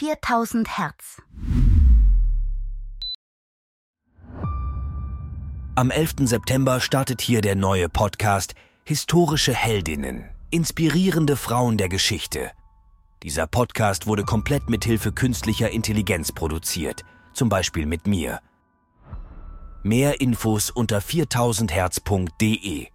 4000 Hertz. Am 11. September startet hier der neue Podcast Historische Heldinnen, inspirierende Frauen der Geschichte. Dieser Podcast wurde komplett mit Hilfe künstlicher Intelligenz produziert, zum Beispiel mit mir. Mehr Infos unter 4000herz.de